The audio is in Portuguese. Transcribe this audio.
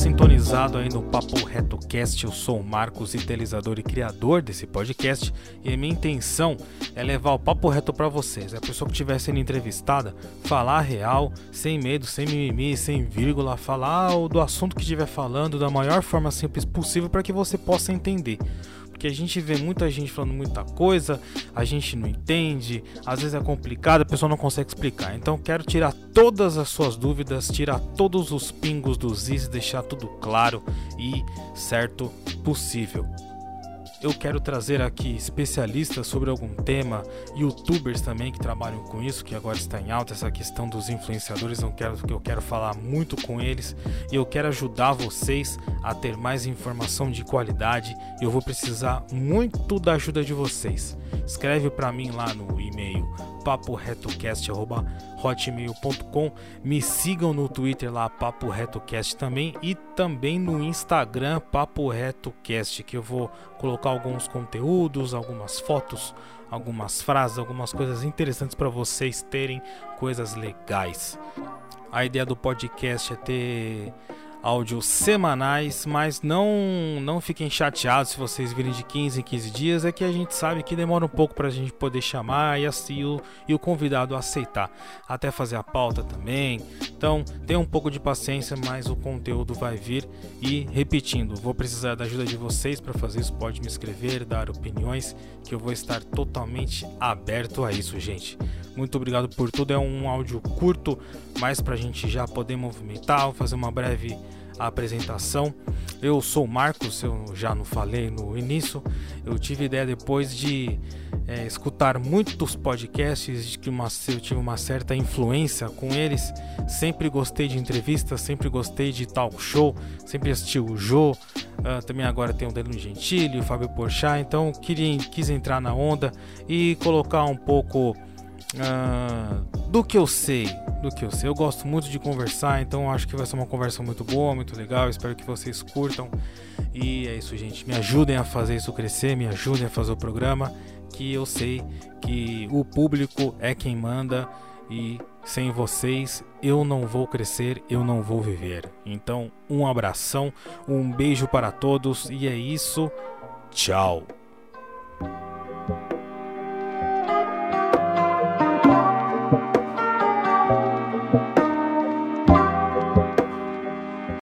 sintonizado aí no Papo Reto Cast. Eu sou o Marcos, idealizador e criador desse podcast. E a minha intenção é levar o papo reto para vocês. A pessoa que estiver sendo entrevistada, falar real, sem medo, sem mimimi, sem vírgula, falar do assunto que estiver falando da maior forma simples possível para que você possa entender porque a gente vê muita gente falando muita coisa, a gente não entende, às vezes é complicado, a pessoa não consegue explicar. Então quero tirar todas as suas dúvidas, tirar todos os pingos dos is, deixar tudo claro e certo possível eu quero trazer aqui especialistas sobre algum tema, youtubers também que trabalham com isso, que agora está em alta essa questão dos influenciadores, eu quero que eu quero falar muito com eles e eu quero ajudar vocês a ter mais informação de qualidade. Eu vou precisar muito da ajuda de vocês. Escreve para mim lá no e-mail paporetocast.hotmail.com. Me sigam no Twitter lá, Papo Retocast também. E também no Instagram, Papo Retocast, que eu vou colocar alguns conteúdos, algumas fotos, algumas frases, algumas coisas interessantes para vocês terem coisas legais. A ideia do podcast é ter áudios semanais, mas não não fiquem chateados se vocês virem de 15 em 15 dias, é que a gente sabe que demora um pouco para a gente poder chamar e assim o, e o convidado aceitar, até fazer a pauta também. Então, tenha um pouco de paciência, mas o conteúdo vai vir e repetindo, vou precisar da ajuda de vocês para fazer isso, pode me escrever, dar opiniões, que eu vou estar totalmente aberto a isso, gente. Muito obrigado por tudo. É um áudio curto, mas para a gente já poder movimentar, vou fazer uma breve apresentação. Eu sou o Marcos, eu já não falei no início. Eu tive ideia depois de é, escutar muitos podcasts, de que uma, eu tive uma certa influência com eles. Sempre gostei de entrevistas, sempre gostei de talk show, sempre assisti o Jô. Uh, também agora tem o Danilo Gentili, o Fábio Porchat. Então queria, quis entrar na onda e colocar um pouco uh, do que eu sei, do que eu sei. Eu gosto muito de conversar, então acho que vai ser uma conversa muito boa, muito legal. Espero que vocês curtam. E é isso, gente. Me ajudem a fazer isso crescer, me ajudem a fazer o programa, que eu sei que o público é quem manda e sem vocês eu não vou crescer, eu não vou viver. Então, um abração, um beijo para todos e é isso. Tchau.